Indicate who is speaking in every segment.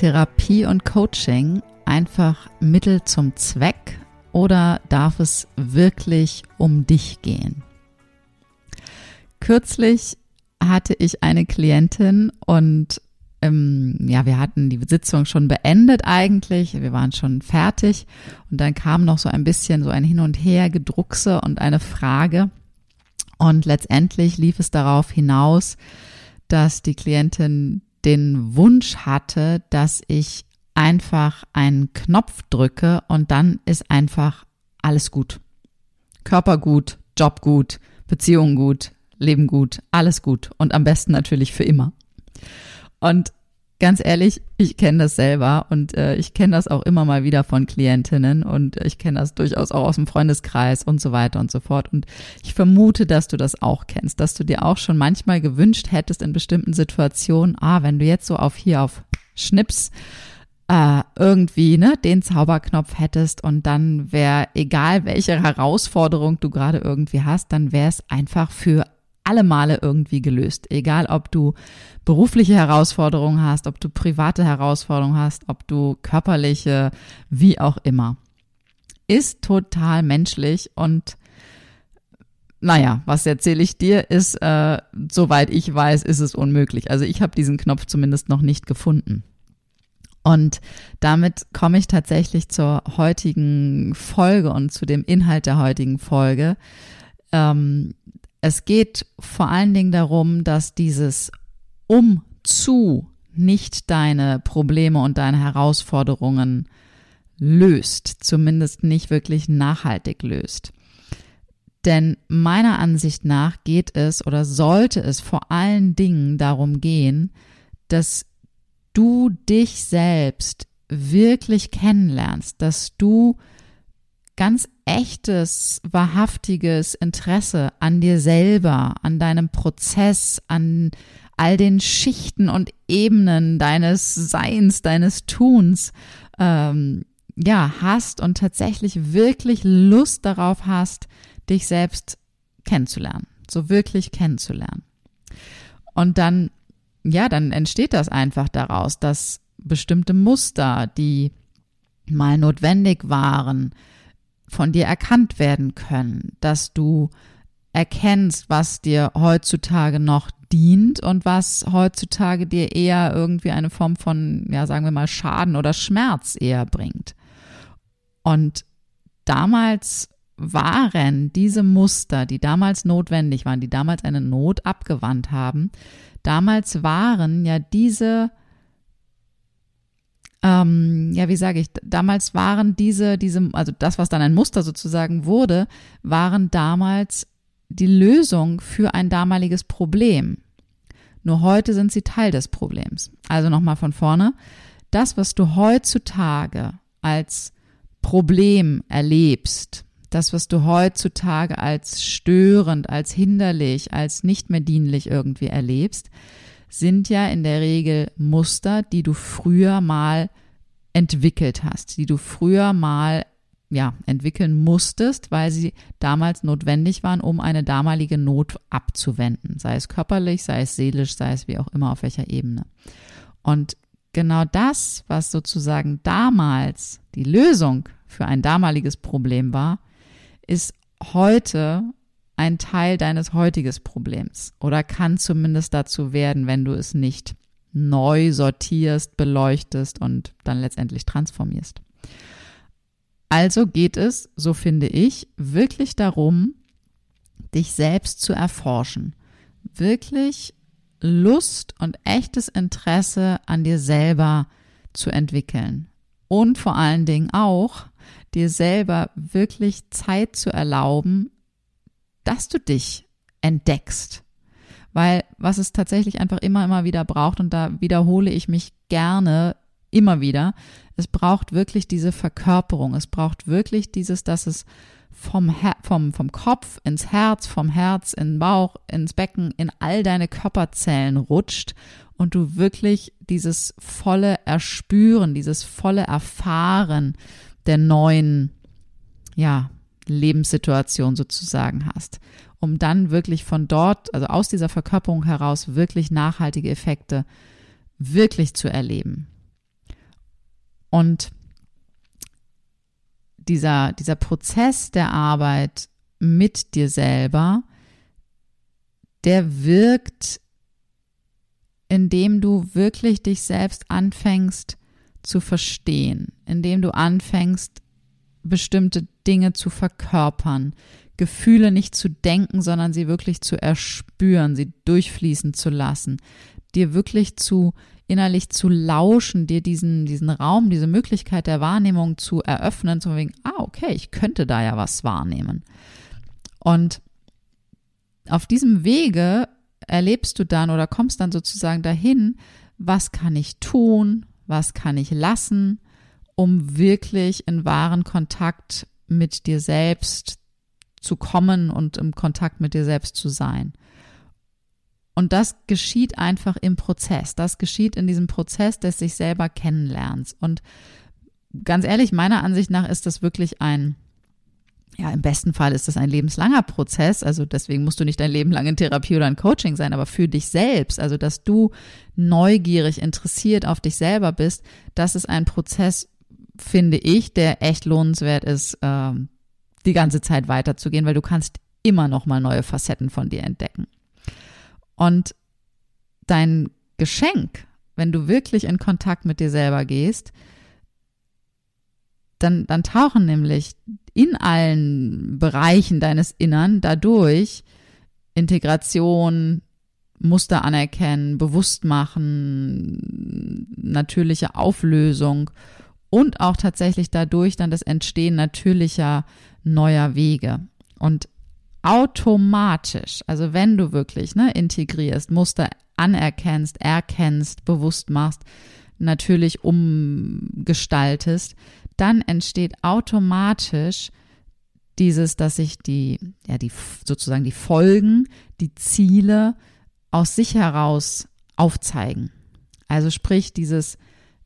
Speaker 1: Therapie und Coaching einfach Mittel zum Zweck oder darf es wirklich um dich gehen? Kürzlich hatte ich eine Klientin und ähm, ja, wir hatten die Sitzung schon beendet eigentlich, wir waren schon fertig und dann kam noch so ein bisschen so ein Hin und Her Gedruckse und eine Frage und letztendlich lief es darauf hinaus, dass die Klientin den Wunsch hatte, dass ich einfach einen Knopf drücke und dann ist einfach alles gut. Körper gut, Job gut, Beziehung gut, Leben gut, alles gut und am besten natürlich für immer. Und ganz ehrlich, ich kenne das selber und äh, ich kenne das auch immer mal wieder von Klientinnen und ich kenne das durchaus auch aus dem Freundeskreis und so weiter und so fort. Und ich vermute, dass du das auch kennst, dass du dir auch schon manchmal gewünscht hättest in bestimmten Situationen, ah, wenn du jetzt so auf hier auf Schnips äh, irgendwie ne, den Zauberknopf hättest und dann wäre, egal welche Herausforderung du gerade irgendwie hast, dann wäre es einfach für alle Male irgendwie gelöst. Egal, ob du berufliche Herausforderungen hast, ob du private Herausforderungen hast, ob du körperliche, wie auch immer. Ist total menschlich und naja, was erzähle ich dir, ist, äh, soweit ich weiß, ist es unmöglich. Also ich habe diesen Knopf zumindest noch nicht gefunden. Und damit komme ich tatsächlich zur heutigen Folge und zu dem Inhalt der heutigen Folge. Ähm, es geht vor allen Dingen darum, dass dieses um zu nicht deine Probleme und deine Herausforderungen löst, zumindest nicht wirklich nachhaltig löst. Denn meiner Ansicht nach geht es oder sollte es vor allen Dingen darum gehen, dass du dich selbst wirklich kennenlernst, dass du ganz echtes, wahrhaftiges Interesse an dir selber, an deinem Prozess, an all den Schichten und Ebenen deines Seins, deines Tuns, ähm, ja, hast und tatsächlich wirklich Lust darauf hast, dich selbst kennenzulernen, so wirklich kennenzulernen. Und dann, ja, dann entsteht das einfach daraus, dass bestimmte Muster, die mal notwendig waren, von dir erkannt werden können, dass du erkennst, was dir heutzutage noch dient und was heutzutage dir eher irgendwie eine Form von, ja, sagen wir mal, Schaden oder Schmerz eher bringt. Und damals waren diese Muster, die damals notwendig waren, die damals eine Not abgewandt haben, damals waren ja diese ähm, ja, wie sage ich, damals waren diese, diese, also das, was dann ein Muster sozusagen wurde, waren damals die Lösung für ein damaliges Problem. Nur heute sind sie Teil des Problems. Also nochmal von vorne. Das, was du heutzutage als Problem erlebst, das, was du heutzutage als störend, als hinderlich, als nicht mehr dienlich irgendwie erlebst, sind ja in der Regel Muster, die du früher mal entwickelt hast, die du früher mal ja, entwickeln musstest, weil sie damals notwendig waren, um eine damalige Not abzuwenden, sei es körperlich, sei es seelisch, sei es wie auch immer auf welcher Ebene. Und genau das, was sozusagen damals die Lösung für ein damaliges Problem war, ist heute ein Teil deines heutiges Problems oder kann zumindest dazu werden, wenn du es nicht neu sortierst, beleuchtest und dann letztendlich transformierst. Also geht es, so finde ich, wirklich darum, dich selbst zu erforschen. Wirklich Lust und echtes Interesse an dir selber zu entwickeln. Und vor allen Dingen auch, dir selber wirklich Zeit zu erlauben, dass du dich entdeckst. Weil was es tatsächlich einfach immer, immer wieder braucht, und da wiederhole ich mich gerne immer wieder. Es braucht wirklich diese Verkörperung. Es braucht wirklich dieses, dass es vom, Her vom, vom Kopf ins Herz, vom Herz in den Bauch, ins Becken, in all deine Körperzellen rutscht und du wirklich dieses volle Erspüren, dieses volle Erfahren der neuen, ja, Lebenssituation sozusagen hast, um dann wirklich von dort, also aus dieser Verkörperung heraus wirklich nachhaltige Effekte wirklich zu erleben. Und dieser, dieser Prozess der Arbeit mit dir selber, der wirkt, indem du wirklich dich selbst anfängst zu verstehen, indem du anfängst, bestimmte Dinge zu verkörpern, Gefühle nicht zu denken, sondern sie wirklich zu erspüren, sie durchfließen zu lassen, dir wirklich zu innerlich zu lauschen, dir diesen, diesen Raum, diese Möglichkeit der Wahrnehmung zu eröffnen, zu wegen, ah, okay, ich könnte da ja was wahrnehmen. Und auf diesem Wege erlebst du dann oder kommst dann sozusagen dahin, was kann ich tun, was kann ich lassen, um wirklich in wahren Kontakt mit dir selbst zu kommen und im Kontakt mit dir selbst zu sein. Und das geschieht einfach im Prozess. Das geschieht in diesem Prozess des sich selber kennenlernens. Und ganz ehrlich, meiner Ansicht nach ist das wirklich ein, ja, im besten Fall ist das ein lebenslanger Prozess. Also deswegen musst du nicht dein Leben lang in Therapie oder in Coaching sein, aber für dich selbst, also dass du neugierig, interessiert auf dich selber bist, das ist ein Prozess, finde ich, der echt lohnenswert ist, ähm, die ganze Zeit weiterzugehen, weil du kannst immer noch mal neue Facetten von dir entdecken. Und dein Geschenk, wenn du wirklich in Kontakt mit dir selber gehst, dann, dann tauchen nämlich in allen Bereichen deines Innern dadurch Integration, Muster anerkennen, bewusst machen, natürliche Auflösung und auch tatsächlich dadurch dann das Entstehen natürlicher neuer Wege. Und automatisch, also wenn du wirklich ne, integrierst, Muster anerkennst, erkennst, bewusst machst, natürlich umgestaltest, dann entsteht automatisch dieses, dass sich die, ja, die sozusagen die Folgen, die Ziele aus sich heraus aufzeigen. Also sprich dieses,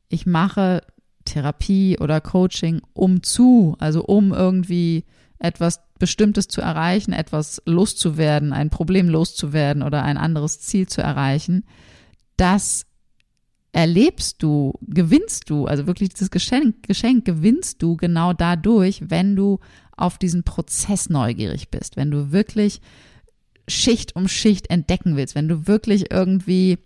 Speaker 1: ich mache Therapie oder Coaching um zu, also um irgendwie etwas Bestimmtes zu erreichen, etwas loszuwerden, ein Problem loszuwerden oder ein anderes Ziel zu erreichen, das erlebst du, gewinnst du, also wirklich dieses Geschenk, Geschenk gewinnst du genau dadurch, wenn du auf diesen Prozess neugierig bist, wenn du wirklich Schicht um Schicht entdecken willst, wenn du wirklich irgendwie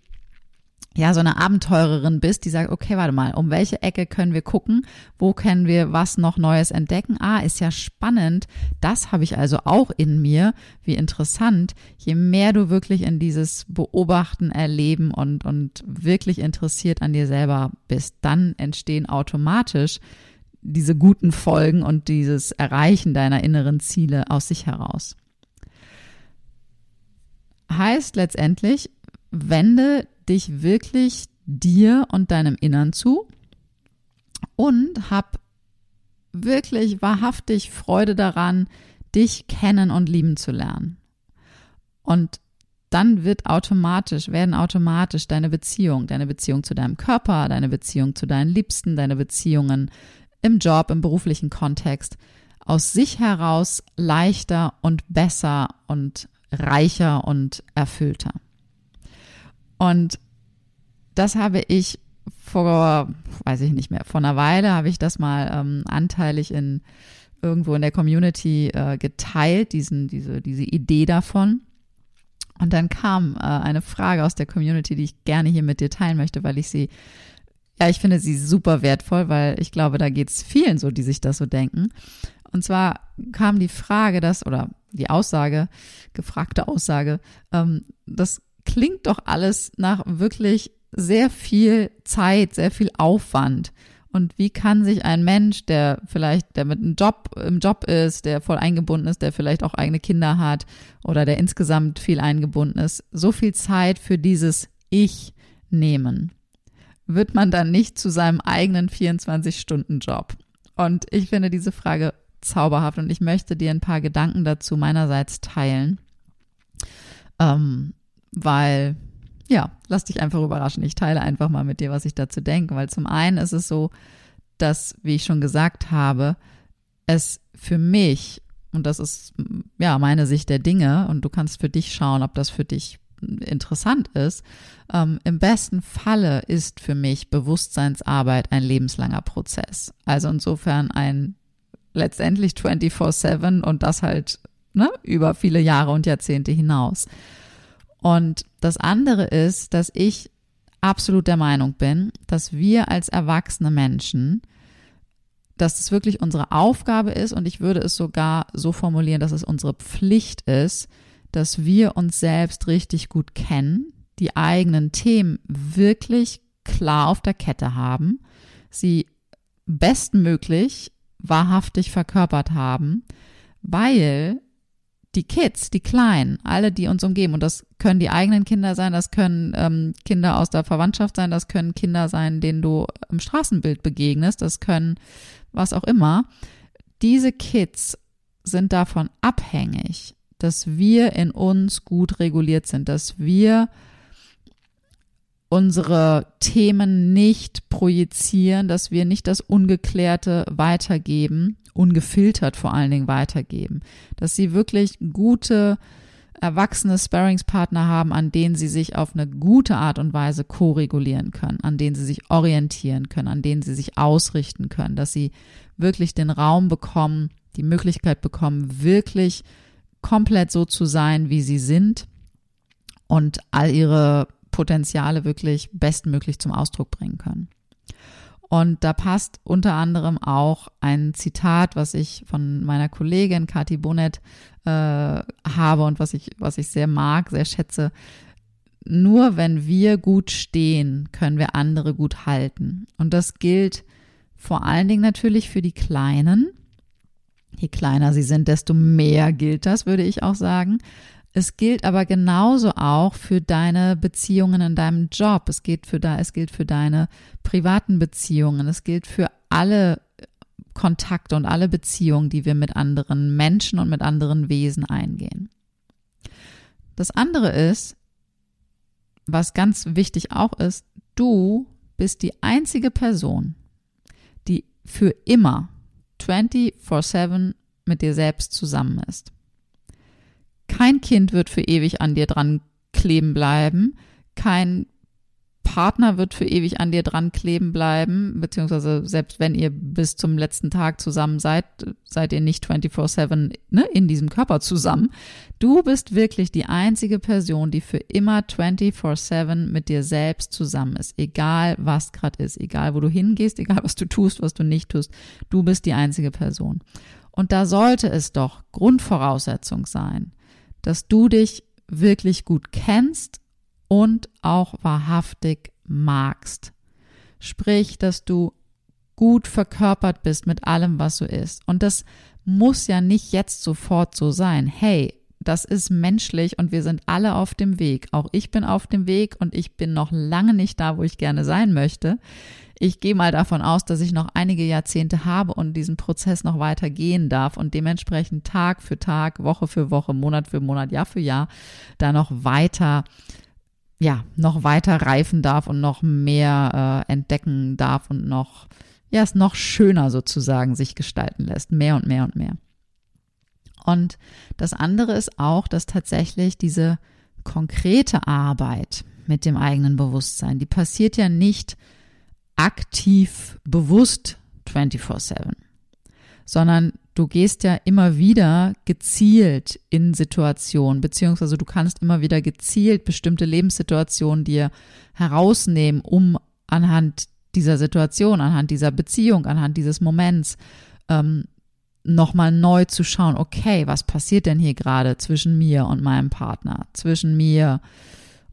Speaker 1: ja, so eine Abenteurerin bist, die sagt, okay, warte mal, um welche Ecke können wir gucken? Wo können wir was noch Neues entdecken? Ah, ist ja spannend. Das habe ich also auch in mir. Wie interessant. Je mehr du wirklich in dieses Beobachten, Erleben und, und wirklich interessiert an dir selber bist, dann entstehen automatisch diese guten Folgen und dieses Erreichen deiner inneren Ziele aus sich heraus. Heißt letztendlich, wende dich wirklich dir und deinem Innern zu und hab wirklich wahrhaftig Freude daran, dich kennen und lieben zu lernen. Und dann wird automatisch, werden automatisch deine Beziehung, deine Beziehung zu deinem Körper, deine Beziehung zu deinen Liebsten, deine Beziehungen im Job, im beruflichen Kontext aus sich heraus leichter und besser und reicher und erfüllter. Und das habe ich vor, weiß ich nicht mehr, vor einer Weile habe ich das mal ähm, anteilig in irgendwo in der Community äh, geteilt, diesen, diese, diese Idee davon. Und dann kam äh, eine Frage aus der Community, die ich gerne hier mit dir teilen möchte, weil ich sie Ja, ich finde sie super wertvoll, weil ich glaube, da geht's vielen so, die sich das so denken. Und zwar kam die Frage, dass, oder die Aussage, gefragte Aussage, ähm, das klingt doch alles nach wirklich sehr viel Zeit, sehr viel Aufwand. Und wie kann sich ein Mensch, der vielleicht, der mit einem Job im Job ist, der voll eingebunden ist, der vielleicht auch eigene Kinder hat oder der insgesamt viel eingebunden ist, so viel Zeit für dieses Ich nehmen? Wird man dann nicht zu seinem eigenen 24-Stunden-Job? Und ich finde diese Frage zauberhaft und ich möchte dir ein paar Gedanken dazu meinerseits teilen. Ähm, weil ja, lass dich einfach überraschen. Ich teile einfach mal mit dir, was ich dazu denke, weil zum einen ist es so, dass, wie ich schon gesagt habe, es für mich, und das ist ja meine Sicht der Dinge, und du kannst für dich schauen, ob das für dich interessant ist, ähm, im besten Falle ist für mich Bewusstseinsarbeit ein lebenslanger Prozess. Also insofern ein letztendlich 24-7 und das halt ne, über viele Jahre und Jahrzehnte hinaus. Und das andere ist, dass ich absolut der Meinung bin, dass wir als erwachsene Menschen, dass es wirklich unsere Aufgabe ist und ich würde es sogar so formulieren, dass es unsere Pflicht ist, dass wir uns selbst richtig gut kennen, die eigenen Themen wirklich klar auf der Kette haben, sie bestmöglich wahrhaftig verkörpert haben, weil die Kids, die Kleinen, alle, die uns umgeben, und das können die eigenen Kinder sein, das können ähm, Kinder aus der Verwandtschaft sein, das können Kinder sein, denen du im Straßenbild begegnest, das können was auch immer. Diese Kids sind davon abhängig, dass wir in uns gut reguliert sind, dass wir unsere Themen nicht projizieren, dass wir nicht das Ungeklärte weitergeben, ungefiltert vor allen Dingen weitergeben, dass sie wirklich gute erwachsene Sparringspartner haben, an denen sie sich auf eine gute Art und Weise ko-regulieren können, an denen sie sich orientieren können, an denen sie sich ausrichten können, dass sie wirklich den Raum bekommen, die Möglichkeit bekommen, wirklich komplett so zu sein, wie sie sind und all ihre Potenziale wirklich bestmöglich zum Ausdruck bringen können. Und da passt unter anderem auch ein Zitat, was ich von meiner Kollegin Kati Bonnet äh, habe und was ich, was ich sehr mag, sehr schätze. Nur wenn wir gut stehen, können wir andere gut halten. Und das gilt vor allen Dingen natürlich für die Kleinen. Je kleiner sie sind, desto mehr gilt das, würde ich auch sagen. Es gilt aber genauso auch für deine Beziehungen in deinem Job. Es gilt für da, es gilt für deine privaten Beziehungen. Es gilt für alle Kontakte und alle Beziehungen, die wir mit anderen Menschen und mit anderen Wesen eingehen. Das andere ist, was ganz wichtig auch ist, du bist die einzige Person, die für immer 24/7 mit dir selbst zusammen ist. Kein Kind wird für ewig an dir dran kleben bleiben. Kein Partner wird für ewig an dir dran kleben bleiben, beziehungsweise selbst wenn ihr bis zum letzten Tag zusammen seid, seid ihr nicht 24-7 ne, in diesem Körper zusammen. Du bist wirklich die einzige Person, die für immer 24-7 mit dir selbst zusammen ist, egal was gerade ist, egal wo du hingehst, egal was du tust, was du nicht tust. Du bist die einzige Person. Und da sollte es doch Grundvoraussetzung sein, dass du dich wirklich gut kennst und auch wahrhaftig magst. Sprich, dass du gut verkörpert bist mit allem, was du isst. Und das muss ja nicht jetzt sofort so sein. Hey, das ist menschlich und wir sind alle auf dem Weg. Auch ich bin auf dem Weg und ich bin noch lange nicht da, wo ich gerne sein möchte ich gehe mal davon aus, dass ich noch einige Jahrzehnte habe und diesen Prozess noch weiter gehen darf und dementsprechend Tag für Tag, Woche für Woche, Monat für Monat, Jahr für Jahr da noch weiter ja, noch weiter reifen darf und noch mehr äh, entdecken darf und noch, ja, es noch schöner sozusagen sich gestalten lässt. Mehr und mehr und mehr. Und das andere ist auch, dass tatsächlich diese konkrete Arbeit mit dem eigenen Bewusstsein, die passiert ja nicht aktiv bewusst 24/7, sondern du gehst ja immer wieder gezielt in Situationen, beziehungsweise du kannst immer wieder gezielt bestimmte Lebenssituationen dir herausnehmen, um anhand dieser Situation, anhand dieser Beziehung, anhand dieses Moments ähm, nochmal neu zu schauen, okay, was passiert denn hier gerade zwischen mir und meinem Partner, zwischen mir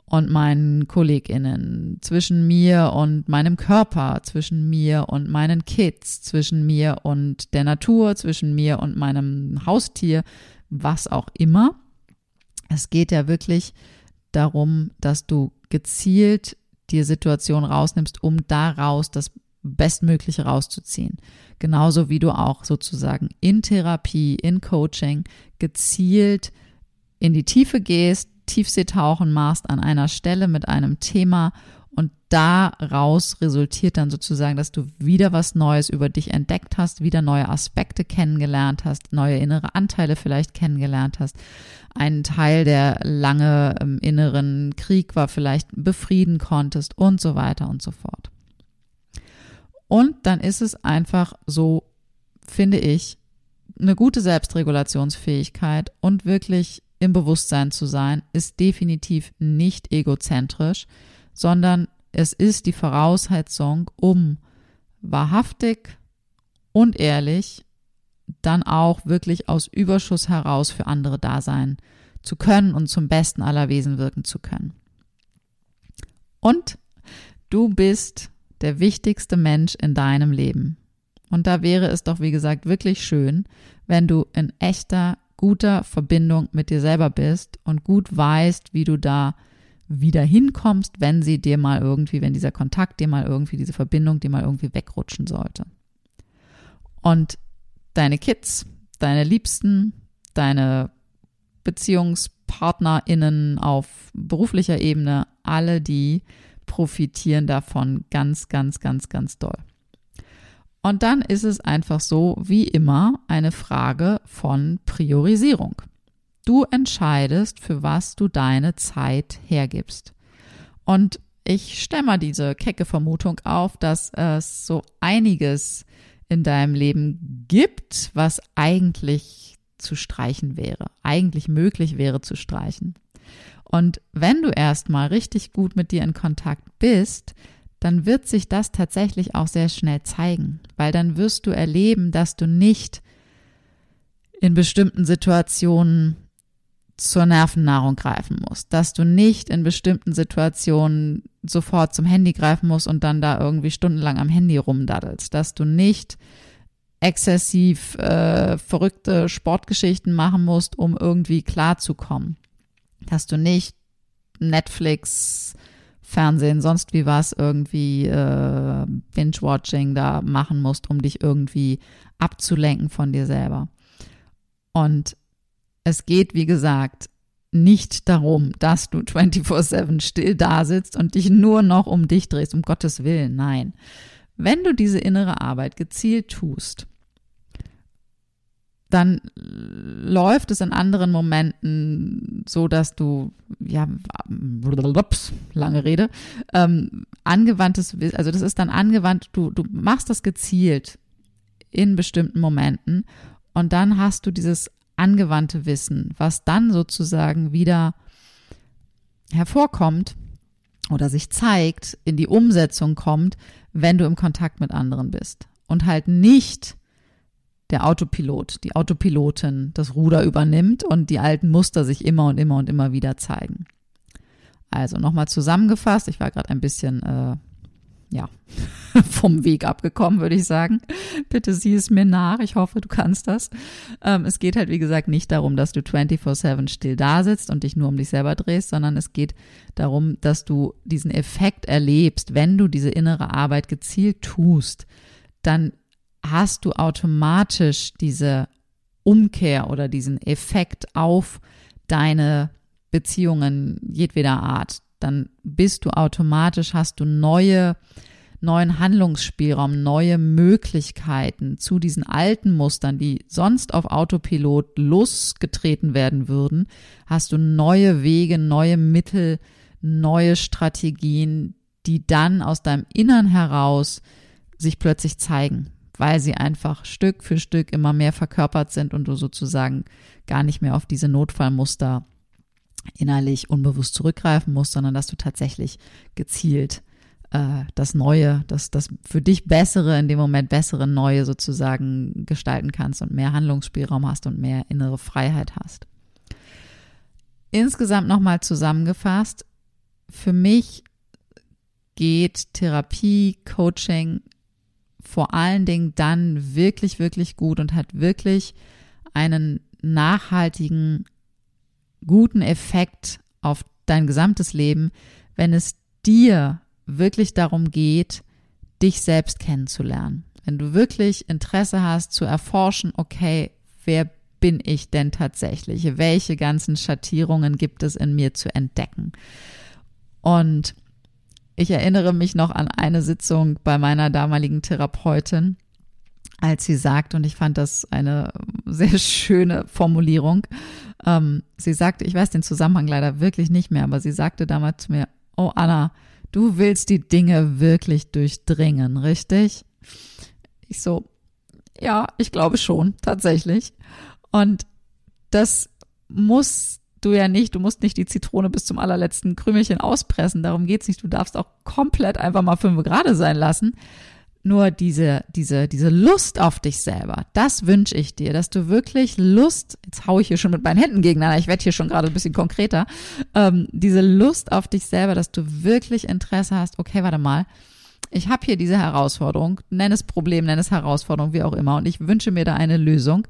Speaker 1: und meinen KollegInnen, zwischen mir und meinem Körper, zwischen mir und meinen Kids, zwischen mir und der Natur, zwischen mir und meinem Haustier, was auch immer. Es geht ja wirklich darum, dass du gezielt dir Situationen rausnimmst, um daraus das Bestmögliche rauszuziehen. Genauso wie du auch sozusagen in Therapie, in Coaching gezielt in die Tiefe gehst, Tiefseetauchen machst an einer Stelle mit einem Thema und daraus resultiert dann sozusagen, dass du wieder was Neues über dich entdeckt hast, wieder neue Aspekte kennengelernt hast, neue innere Anteile vielleicht kennengelernt hast. Einen Teil, der lange im inneren Krieg war, vielleicht befrieden konntest und so weiter und so fort. Und dann ist es einfach so, finde ich, eine gute Selbstregulationsfähigkeit und wirklich im Bewusstsein zu sein, ist definitiv nicht egozentrisch, sondern es ist die Voraussetzung, um wahrhaftig und ehrlich dann auch wirklich aus Überschuss heraus für andere da sein zu können und zum besten aller Wesen wirken zu können. Und du bist der wichtigste Mensch in deinem Leben. Und da wäre es doch, wie gesagt, wirklich schön, wenn du in echter, guter Verbindung mit dir selber bist und gut weißt, wie du da wieder hinkommst, wenn sie dir mal irgendwie, wenn dieser Kontakt dir mal irgendwie, diese Verbindung dir mal irgendwie wegrutschen sollte. Und deine Kids, deine Liebsten, deine BeziehungspartnerInnen auf beruflicher Ebene, alle die profitieren davon ganz, ganz, ganz, ganz doll. Und dann ist es einfach so, wie immer, eine Frage von Priorisierung. Du entscheidest, für was du deine Zeit hergibst. Und ich mal diese kecke Vermutung auf, dass es so einiges in deinem Leben gibt, was eigentlich zu streichen wäre, eigentlich möglich wäre zu streichen. Und wenn du erstmal richtig gut mit dir in Kontakt bist, dann wird sich das tatsächlich auch sehr schnell zeigen, weil dann wirst du erleben, dass du nicht in bestimmten Situationen zur Nervennahrung greifen musst, dass du nicht in bestimmten Situationen sofort zum Handy greifen musst und dann da irgendwie stundenlang am Handy rumdaddelst, dass du nicht exzessiv äh, verrückte Sportgeschichten machen musst, um irgendwie klarzukommen, dass du nicht Netflix, Fernsehen, sonst wie was irgendwie äh, Binge-Watching da machen musst, um dich irgendwie abzulenken von dir selber. Und es geht, wie gesagt, nicht darum, dass du 24-7 still da sitzt und dich nur noch um dich drehst, um Gottes Willen. Nein. Wenn du diese innere Arbeit gezielt tust, dann läuft es in anderen Momenten so, dass du, ja, lange Rede, ähm, angewandtes, also das ist dann angewandt, du, du machst das gezielt in bestimmten Momenten und dann hast du dieses angewandte Wissen, was dann sozusagen wieder hervorkommt oder sich zeigt, in die Umsetzung kommt, wenn du im Kontakt mit anderen bist. Und halt nicht der Autopilot, die Autopilotin das Ruder übernimmt und die alten Muster sich immer und immer und immer wieder zeigen. Also nochmal zusammengefasst, ich war gerade ein bisschen äh, ja vom Weg abgekommen, würde ich sagen. Bitte sieh es mir nach. Ich hoffe, du kannst das. Ähm, es geht halt, wie gesagt, nicht darum, dass du 24-7 still da sitzt und dich nur um dich selber drehst, sondern es geht darum, dass du diesen Effekt erlebst, wenn du diese innere Arbeit gezielt tust, dann hast du automatisch diese Umkehr oder diesen Effekt auf deine Beziehungen jedweder Art. Dann bist du automatisch, hast du neue, neuen Handlungsspielraum, neue Möglichkeiten zu diesen alten Mustern, die sonst auf Autopilot losgetreten werden würden, hast du neue Wege, neue Mittel, neue Strategien, die dann aus deinem Innern heraus sich plötzlich zeigen weil sie einfach Stück für Stück immer mehr verkörpert sind und du sozusagen gar nicht mehr auf diese Notfallmuster innerlich unbewusst zurückgreifen musst, sondern dass du tatsächlich gezielt äh, das Neue, das, das für dich Bessere, in dem Moment bessere Neue sozusagen gestalten kannst und mehr Handlungsspielraum hast und mehr innere Freiheit hast. Insgesamt nochmal zusammengefasst, für mich geht Therapie, Coaching vor allen Dingen dann wirklich, wirklich gut und hat wirklich einen nachhaltigen, guten Effekt auf dein gesamtes Leben, wenn es dir wirklich darum geht, dich selbst kennenzulernen. Wenn du wirklich Interesse hast zu erforschen, okay, wer bin ich denn tatsächlich? Welche ganzen Schattierungen gibt es in mir zu entdecken? Und ich erinnere mich noch an eine Sitzung bei meiner damaligen Therapeutin, als sie sagt, und ich fand das eine sehr schöne Formulierung, ähm, sie sagte, ich weiß den Zusammenhang leider wirklich nicht mehr, aber sie sagte damals zu mir, oh Anna, du willst die Dinge wirklich durchdringen, richtig? Ich so, ja, ich glaube schon, tatsächlich. Und das muss du ja nicht, du musst nicht die Zitrone bis zum allerletzten Krümelchen auspressen, darum geht's nicht. Du darfst auch komplett einfach mal fünf Grade sein lassen. Nur diese, diese, diese Lust auf dich selber, das wünsche ich dir, dass du wirklich Lust, jetzt hau ich hier schon mit meinen Händen gegeneinander, ich werde hier schon gerade ein bisschen konkreter, ähm, diese Lust auf dich selber, dass du wirklich Interesse hast, okay, warte mal, ich habe hier diese Herausforderung, nenn es Problem, nenn es Herausforderung, wie auch immer, und ich wünsche mir da eine Lösung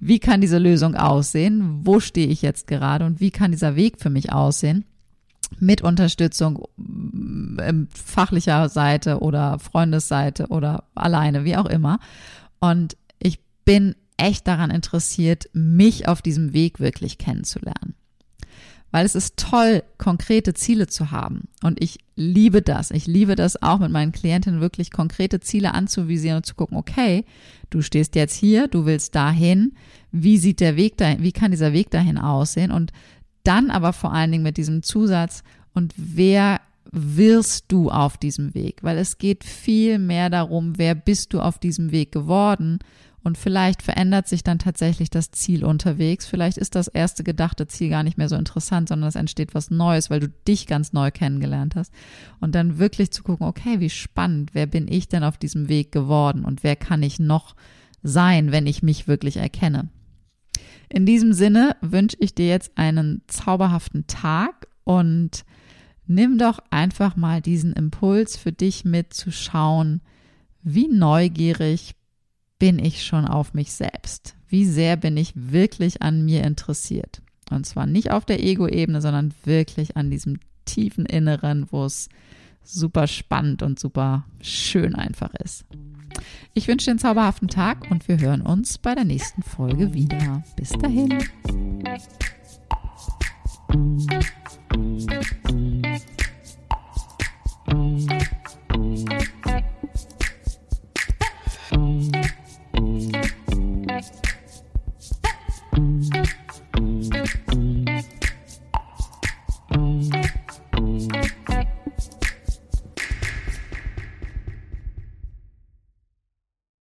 Speaker 1: wie kann diese Lösung aussehen, wo stehe ich jetzt gerade? Und wie kann dieser Weg für mich aussehen? Mit Unterstützung ähm, fachlicher Seite oder Freundesseite oder alleine, wie auch immer. Und ich bin echt daran interessiert, mich auf diesem Weg wirklich kennenzulernen weil es ist toll, konkrete Ziele zu haben. Und ich liebe das. Ich liebe das auch mit meinen Klientinnen wirklich konkrete Ziele anzuvisieren und zu gucken, okay, du stehst jetzt hier, du willst dahin. Wie sieht der Weg dahin, wie kann dieser Weg dahin aussehen? Und dann aber vor allen Dingen mit diesem Zusatz und wer wirst du auf diesem Weg? Weil es geht viel mehr darum, wer bist du auf diesem Weg geworden und vielleicht verändert sich dann tatsächlich das Ziel unterwegs. Vielleicht ist das erste gedachte Ziel gar nicht mehr so interessant, sondern es entsteht was Neues, weil du dich ganz neu kennengelernt hast. Und dann wirklich zu gucken, okay, wie spannend, wer bin ich denn auf diesem Weg geworden und wer kann ich noch sein, wenn ich mich wirklich erkenne. In diesem Sinne wünsche ich dir jetzt einen zauberhaften Tag und nimm doch einfach mal diesen Impuls für dich mit zu schauen, wie neugierig bin ich schon auf mich selbst? Wie sehr bin ich wirklich an mir interessiert? Und zwar nicht auf der Ego-Ebene, sondern wirklich an diesem tiefen Inneren, wo es super spannend und super schön einfach ist. Ich wünsche dir einen zauberhaften Tag und wir hören uns bei der nächsten Folge wieder. Bis dahin.